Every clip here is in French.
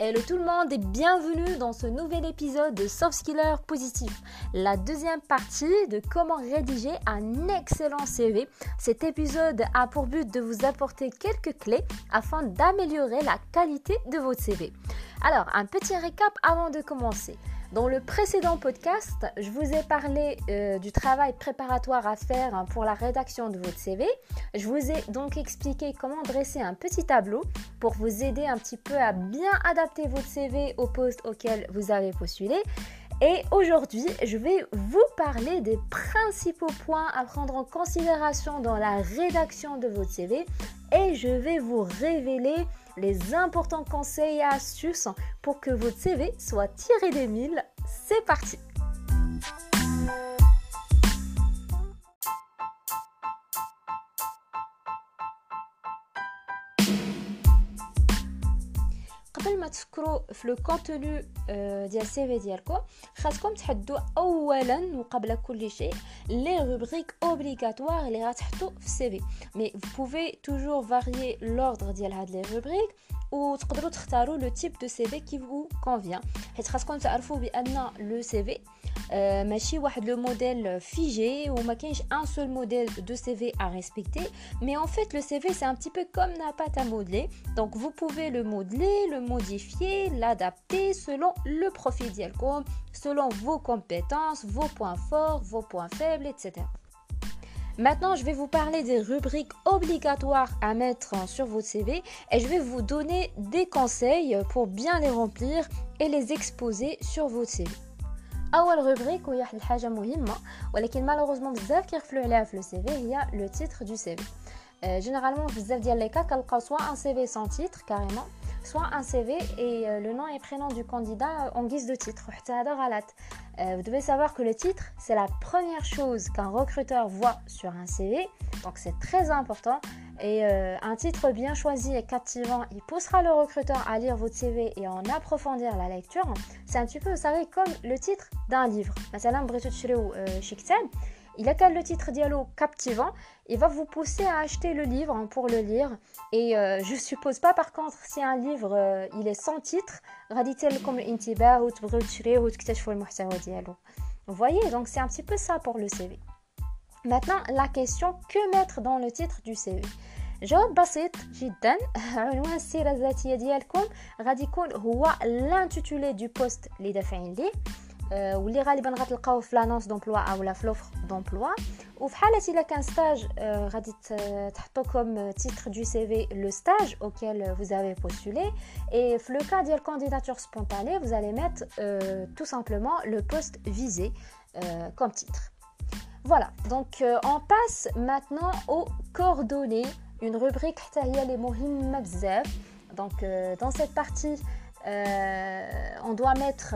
Hello tout le monde et bienvenue dans ce nouvel épisode de Soft Skiller Positif, la deuxième partie de comment rédiger un excellent CV. Cet épisode a pour but de vous apporter quelques clés afin d'améliorer la qualité de votre CV. Alors, un petit récap avant de commencer. Dans le précédent podcast, je vous ai parlé euh, du travail préparatoire à faire hein, pour la rédaction de votre CV. Je vous ai donc expliqué comment dresser un petit tableau pour vous aider un petit peu à bien adapter votre CV au poste auquel vous avez postulé. Et aujourd'hui, je vais vous parler des principaux points à prendre en considération dans la rédaction de votre CV et je vais vous révéler les importants conseils et astuces pour que votre CV soit tiré des mille. C'est parti قبل ما تفكروا في لو كونتوني ديال السي في ديالكم خاصكم تحدوا اولا وقبل كل شيء لي روبريك اوبليغاتوار اللي غتحطوا في السي في مي vous pouvez toujours varier l'ordre ديال هاد لي روبريك وتقدروا تختاروا لو تيب دو سي في كي فو كونفيان حيت خاصكم تعرفوا بان لو سي في ماشي واحد لو موديل فيجي وما كاينش ان سول موديل دو سي في à respecter mais en fait le CV c'est un petit peu comme la pâte à modeler donc vous pouvez le modeler le modifier l'adapter selon le profil ديالكم selon vos compétences vos points forts vos points faibles etc Maintenant, je vais vous parler des rubriques obligatoires à mettre sur votre CV et je vais vous donner des conseils pour bien les remplir et les exposer sur votre CV. اول روبريك وهي واحد الحاجه مهمه ولكن مالوغوزمون بزاف كيغفلوا عليها في لو سي في هي لو تيتر دو سي في جينيرالمون بزاف ديال لي كا كنلقاو سوا ان سي في سون تيتر كاريمون soit un CV et euh, le nom et prénom du candidat en guise de titre. Euh, vous devez savoir que le titre, c'est la première chose qu'un recruteur voit sur un CV, donc c'est très important. Et euh, un titre bien choisi et captivant, il poussera le recruteur à lire votre CV et en approfondir la lecture. C'est un petit peu, vous savez, comme le titre d'un livre. مثلا بغيتو تشريو شي كتاب il a le titre dialogue captivant, il va vous pousser à acheter le livre pour le lire. Et euh, je suppose pas par contre si un livre euh, il est sans titre, comme Vous voyez, donc c'est un petit peu ça pour le CV. Maintenant, la question que mettre dans le titre du CV جواب بسيط جدا عنوان السيره الذاتيه ديالكم غادي يكون هو l'intitulé du poste اللي دافعين ليه واللي غالبا غتلقاوه في لانونس دومبلوا اولا في لوفر دومبلوا وفي حاله الا كان ستاج غادي تحطوا كوم تيتر دو سي في لو ستاج اوكيل vous avez postulé et في لو كا ديال candidature spontanée vous allez mettre euh, tout simplement le poste visé euh, comme titre voilà donc euh, on passe maintenant aux coordonnées une rubrique حتى هي اللي مهمه بزاف donc euh, dans cette partie euh, on doit mettre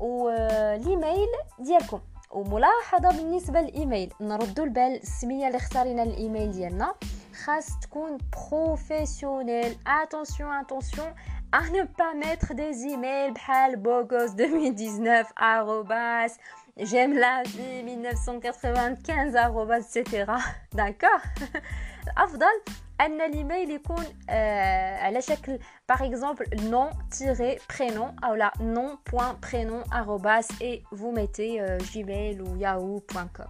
والايميل ديالكم وملاحظه بالنسبه للايميل نردوا البال السميه اللي اختارينا الايميل ديالنا خاص تكون بروفيسيونيل اتونسيون اتونسيون à ne pas mettre des emails بحال bogos 2019 arrobas j'aime la vie 1995 arrobas etc d'accord افضل ان الايميل يكون آه على شكل par exemple nom tiré prénom ou la nom point prénom arrobas et vous mettez euh, gmail ou yahoo.com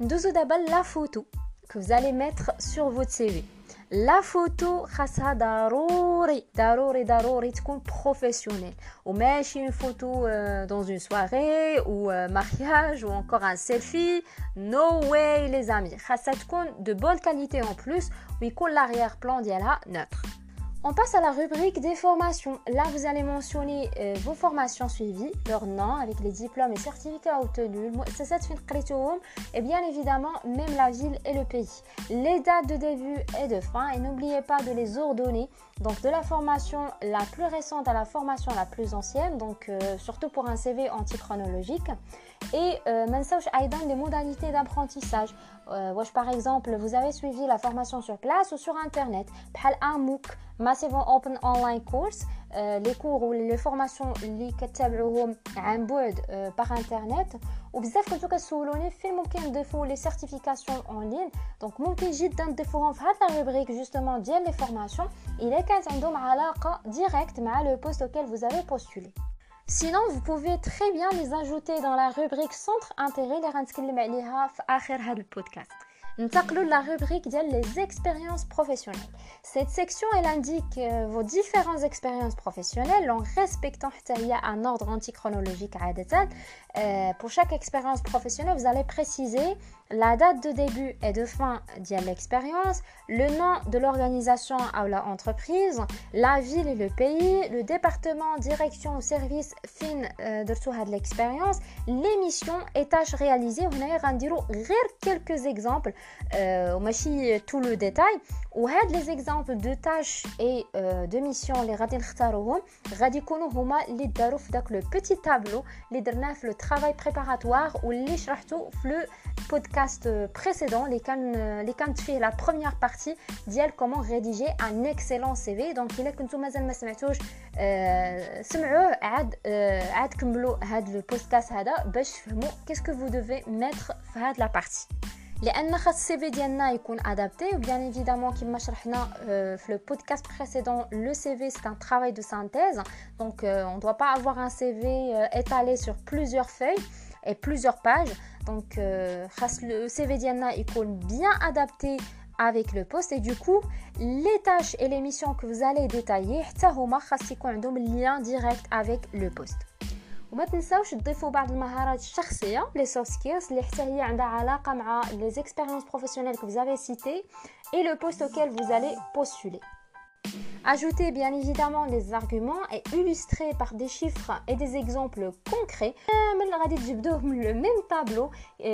ندوزو دابا la photo que vous allez mettre sur votre CV لا فوتو خاصها ضروري ضروري ضروري تكون بروفيسيونيل وماشي اون فوتو دون اون سواري او مارياج او انكور ان سيلفي نو واي لي زامي خاصها تكون دو بون كاليتي ان بلوس ويكون لاريير بلان ديالها نوتر On passe à la rubrique des formations. Là, vous allez mentionner euh, vos formations suivies, leur nom avec les diplômes et certificats obtenus, et bien évidemment même la ville et le pays. Les dates de début et de fin et n'oubliez pas de les ordonner. Donc de la formation la plus récente à la formation la plus ancienne, donc euh, surtout pour un CV antichronologique. Et euh, les modalités d'apprentissage. Euh, par exemple, vous avez suivi la formation sur place ou sur Internet. Par un MOOC, Massive Open Online Course, euh, les cours ou les formations à board euh, par Internet. Ou bien, vous pouvez vous défaut les certifications en ligne. Donc, vous pouvez un défaut dans la rubrique justement les formations. Il est qu'elles ont une directe avec le poste auquel vous avez postulé. Sinon, vous pouvez très bien les ajouter dans la rubrique centre intérêt les غنتكلم عليها في اخر هذا البودكاست ننتقلوا la rubrique des expériences professionnelles. Cette section elle indique euh, vos différentes expériences professionnelles en respectant un ordre antichronologique euh, pour chaque expérience professionnelle, vous allez préciser la date de début et de fin de l'expérience, le nom de l'organisation ou la entreprise, la ville et le pays, le département, direction ou service fin euh, de l'expérience, les missions et tâches réalisées. On a quelques exemples, euh, tout le détail. Ou les exemples de tâches et euh, de missions, les radin les le petit tableau, les le في داك لو بيتي تابلو اللي درناه في لو ترافاي بريباراتوار واللي شرحته في لو بودكاست بريسيدون اللي كان اللي كانت فيه لا بروميير بارتي ديال كومون ريديجي ان اكسيلون سي في دونك الا كنتو مازال ما سمعتوش آه سمعوه عاد آه عاد كملوا هاد لو بودكاست هذا باش تفهموا كيسكو فو دوفي ميتر في هاد لا بارتي لان خاص السي في ديالنا يكون ادابتي وبيان ايفيدامون كما شرحنا في لو بودكاست بريسيدون لو سي في سي ان ترافاي دو سانتيز دونك اون دوا با افوار ان سي في étalé sur plusieurs feuilles et plusieurs pages donc خاص le CV ديالنا يكون bien adapté avec le poste et du coup les tâches et les missions que vous allez détailler حتى هما خاص يكون عندهم lien direct avec le poste وما تنساوش تضيفوا بعض المهارات الشخصيه لي سوفت سكيلز اللي حتى هي عندها علاقه مع لي زيكسبيريونس بروفيسيونيل que vous avez cité et le poste auquel vous allez postuler Ajoutez bien évidemment des arguments et illustrés par des chiffres et des exemples concrets. le même tableau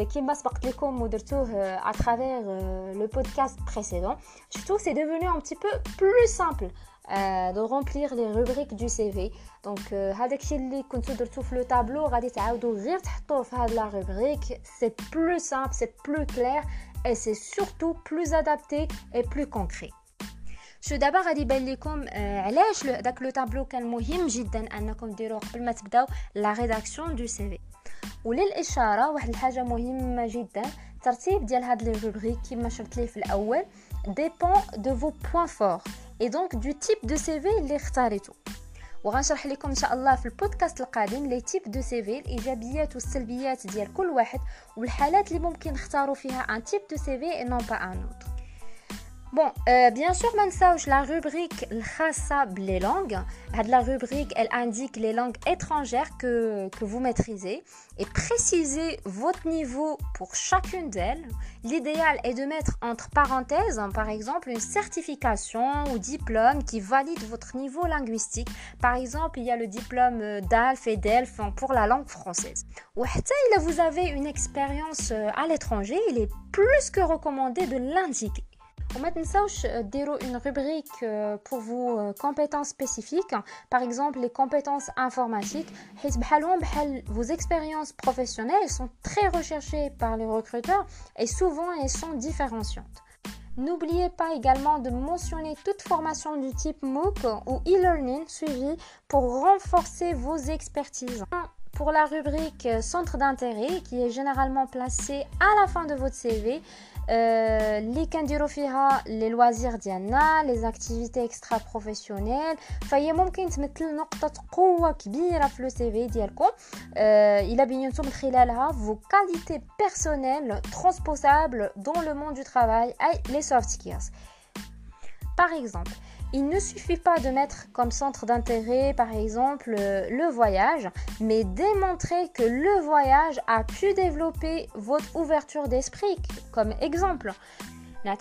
qui m'a à travers le podcast précédent. Surtout, c'est devenu un petit peu plus simple euh, de remplir les rubriques du CV. Donc, هذاك الشيء اللي كنتو درتو في لو تابلو غادي تعاودوا غير تحطوه في هاد la rubrique. C'est plus simple, c'est plus clair et c'est surtout plus adapté et plus concret. شو دابا غادي يبان لكم آه علاش داك لو طابلو كان مهم جدا أنكم ديروه قبل ما تبداو لا ريداكسيون دو سي في وللإشارة واحد الحاجة مهمة جدا الترتيب ديال هاد لي روبريك كما شرت ليه في الأول ديبون دو فو بوين فور اي دونك دو تيب دو سي في اللي اختاريتو. وغنشرح لكم إن شاء الله في البودكاست القادم لي تيب دو سي في الإيجابيات والسلبيات ديال كل واحد والحالات اللي ممكن نختاروا فيها ان تيب دو سي في اي نون با ان اوتر Bon, euh, bien sûr, la rubrique les langues. La rubrique, elle indique les langues étrangères que, que vous maîtrisez et précisez votre niveau pour chacune d'elles. L'idéal est de mettre entre parenthèses, par exemple, une certification ou diplôme qui valide votre niveau linguistique. Par exemple, il y a le diplôme d'ALF et d'ELF pour la langue française. Ou si vous avez une expérience à l'étranger, il est plus que recommandé de l'indiquer. وما تنساوش ديروا une rubrique pour vos compétences spécifiques par exemple les compétences informatiques حيت بحالهم بحال vos expériences professionnelles sont très recherchées par les recruteurs et souvent elles sont différenciantes N'oubliez pas également de mentionner toute formation du type MOOC ou e-learning suivie pour renforcer vos expertises. Pour la rubrique centre d'intérêt qui est généralement placée à la fin de votre CV, اللي كنديروا فيها لي لوازير ديالنا لي زاكتيفيتي اكسترا بروفيسيونيل فهي ممكن تمثل نقطه قوه كبيره في لو سي في ديالكم الى بينتم من خلالها فو كاليتي بيرسونيل ترانسبوزابل دون لو موند دو travail اي لي سوفت سكيلز Par exemple, il ne suffit pas de mettre comme centre d'intérêt, par exemple, le voyage, mais démontrer que le voyage a pu développer votre ouverture d'esprit, comme exemple.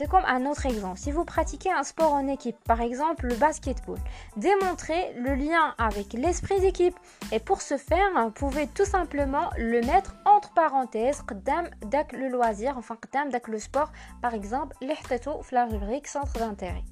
comme un autre exemple. Si vous pratiquez un sport en équipe, par exemple le basketball, démontrez le lien avec l'esprit d'équipe. Et pour ce faire, vous pouvez tout simplement le mettre entre parenthèses, le loisir, enfin le sport, par exemple, la rubrique centre d'intérêt.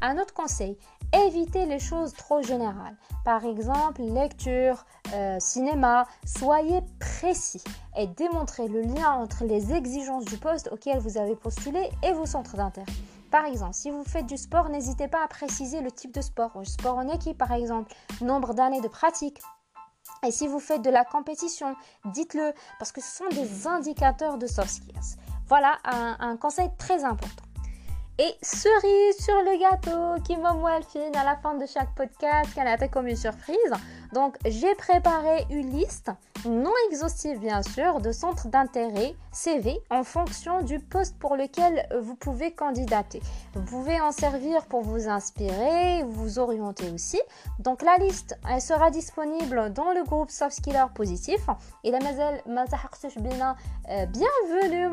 Un autre conseil, évitez les choses trop générales. Par exemple, lecture, euh, cinéma. Soyez précis et démontrez le lien entre les exigences du poste auquel vous avez postulé et vos centres d'intérêt. Par exemple, si vous faites du sport, n'hésitez pas à préciser le type de sport. Sport en équipe, par exemple, nombre d'années de pratique. Et si vous faites de la compétition, dites-le parce que ce sont des indicateurs de soft skills. Voilà un, un conseil très important. Et cerise sur le gâteau qui m'a fine à la fin de chaque podcast, qu'elle a comme une surprise. Donc j'ai préparé une liste non exhaustive bien sûr de centres d'intérêt CV en fonction du poste pour lequel vous pouvez candidater. Vous pouvez en servir pour vous inspirer, vous orienter aussi. Donc la liste elle sera disponible dans le groupe Soft Skiller Positif. Et la mazel euh, bienvenue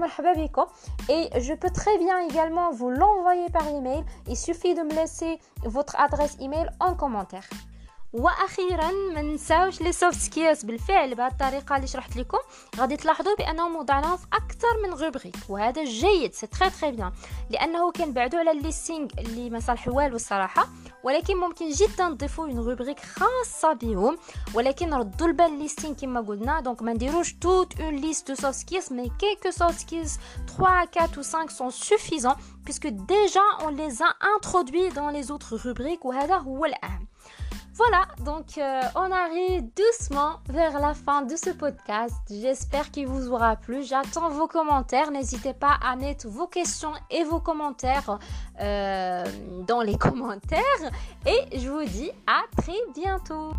et je peux très bien également vous l'envoyer par email. Il suffit de me laisser votre adresse email en commentaire. وأخيرا ما نساوش لي سوفت سكيلز بالفعل بهذه الطريقة اللي شرحت لكم غادي تلاحظوا بانهم وضعناهم في أكثر من روبريك وهذا جيد سي تري تري بيان لأنه كنبعدوا على الليستينغ اللي ما صالح والو الصراحة ولكن ممكن جدا نضيفوا اون روبريك خاصة بهم ولكن ردوا البال الليستينغ كما قلنا دونك ما نديروش توت اون ليست دو سوفت سكيلز مي كيلكو سوفت سكيلز 3 4 ou 5 sont suffisants puisque déjà on les a introduits dans les autres rubriques وهذا هو الأهم. Voilà, donc euh, on arrive doucement vers la fin de ce podcast. J'espère qu'il vous aura plu. J'attends vos commentaires. N'hésitez pas à mettre vos questions et vos commentaires euh, dans les commentaires. Et je vous dis à très bientôt.